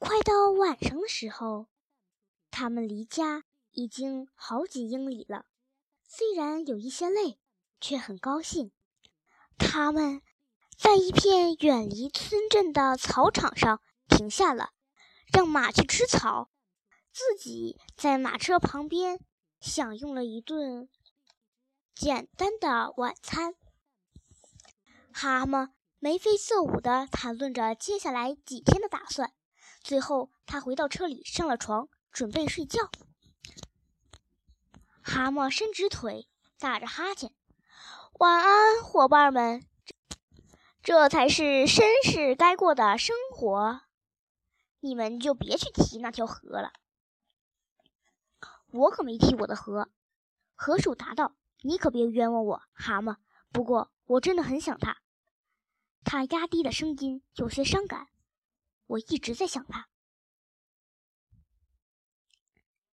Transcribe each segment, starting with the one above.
快到晚上的时候，他们离家已经好几英里了。虽然有一些累，却很高兴。他们在一片远离村镇的草场上停下了，让马去吃草，自己在马车旁边享用了一顿简单的晚餐。蛤蟆眉飞色舞地谈论着接下来几天的打算，最后他回到车里上了床，准备睡觉。蛤蟆伸直腿，打着哈欠：“晚安，伙伴们。这才是绅士该过的生活。你们就别去提那条河了。我可没提我的河。”河鼠答道：“你可别冤枉我，蛤蟆。不过我真的很想他。”他压低了声音，有些伤感。我一直在想他。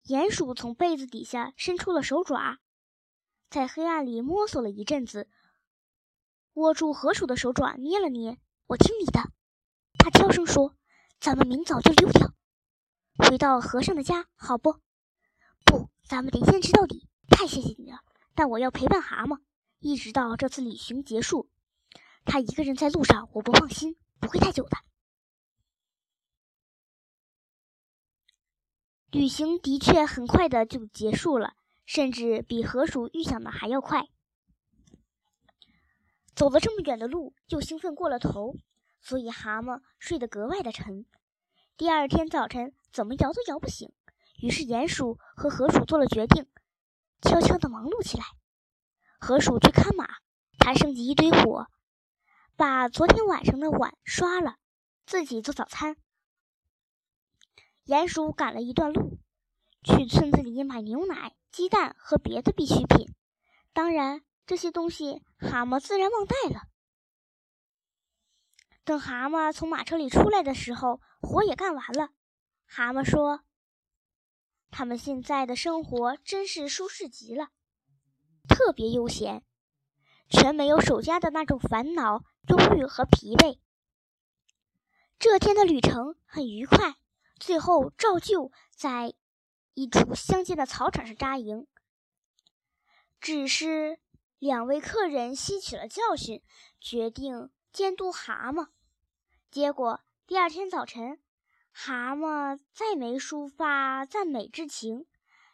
鼹鼠从被子底下伸出了手爪，在黑暗里摸索了一阵子，握住河鼠的手爪捏了捏。我听你的，他悄声说：“咱们明早就溜掉，回到和尚的家，好不？不，咱们得坚持到底。太谢谢你了，但我要陪伴蛤蟆，一直到这次旅行结束。他一个人在路上，我不放心，不会太久的。”旅行的确很快的就结束了，甚至比河鼠预想的还要快。走了这么远的路，又兴奋过了头，所以蛤蟆睡得格外的沉。第二天早晨，怎么摇都摇不醒。于是鼹鼠和河鼠做了决定，悄悄的忙碌起来。河鼠去看马，他升起一堆火，把昨天晚上的碗刷了，自己做早餐。鼹鼠赶了一段路，去村子里买牛奶、鸡蛋和别的必需品。当然，这些东西蛤蟆自然忘带了。等蛤蟆从马车里出来的时候，活也干完了。蛤蟆说：“他们现在的生活真是舒适极了，特别悠闲，全没有守家的那种烦恼、忧郁和疲惫。这天的旅程很愉快。”最后，照旧在一处乡间的草场上扎营。只是两位客人吸取了教训，决定监督蛤蟆。结果第二天早晨，蛤蟆再没抒发赞美之情，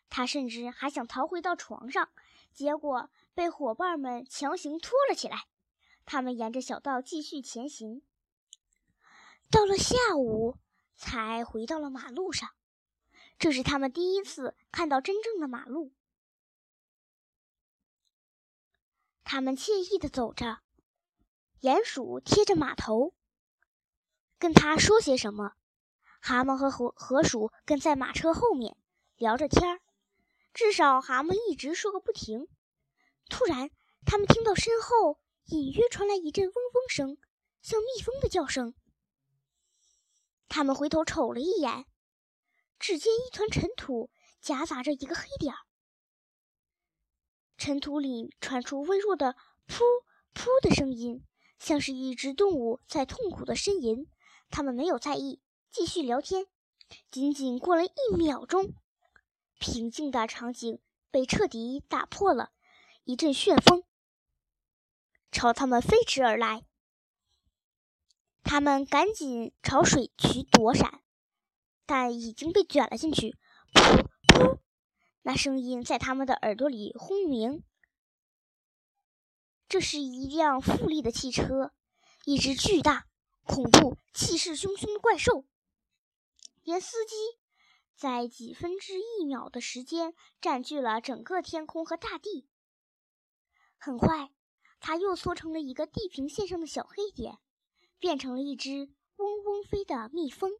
他甚至还想逃回到床上，结果被伙伴们强行拖了起来。他们沿着小道继续前行。到了下午。才回到了马路上，这是他们第一次看到真正的马路。他们惬意的走着，鼹鼠贴着马头，跟他说些什么。蛤蟆和河河鼠跟在马车后面聊着天儿，至少蛤蟆一直说个不停。突然，他们听到身后隐约传来一阵嗡嗡声，像蜜蜂的叫声。他们回头瞅了一眼，只见一团尘土夹杂着一个黑点儿。尘土里传出微弱的“噗噗”的声音，像是一只动物在痛苦的呻吟。他们没有在意，继续聊天。仅仅过了一秒钟，平静的场景被彻底打破了。一阵旋风朝他们飞驰而来。他们赶紧朝水渠躲闪，但已经被卷了进去。噗噗，那声音在他们的耳朵里轰鸣。这是一辆富丽的汽车，一只巨大、恐怖、气势汹汹的怪兽。连司机在几分之一秒的时间占据了整个天空和大地。很快，他又缩成了一个地平线上的小黑点。变成了一只嗡嗡飞的蜜蜂。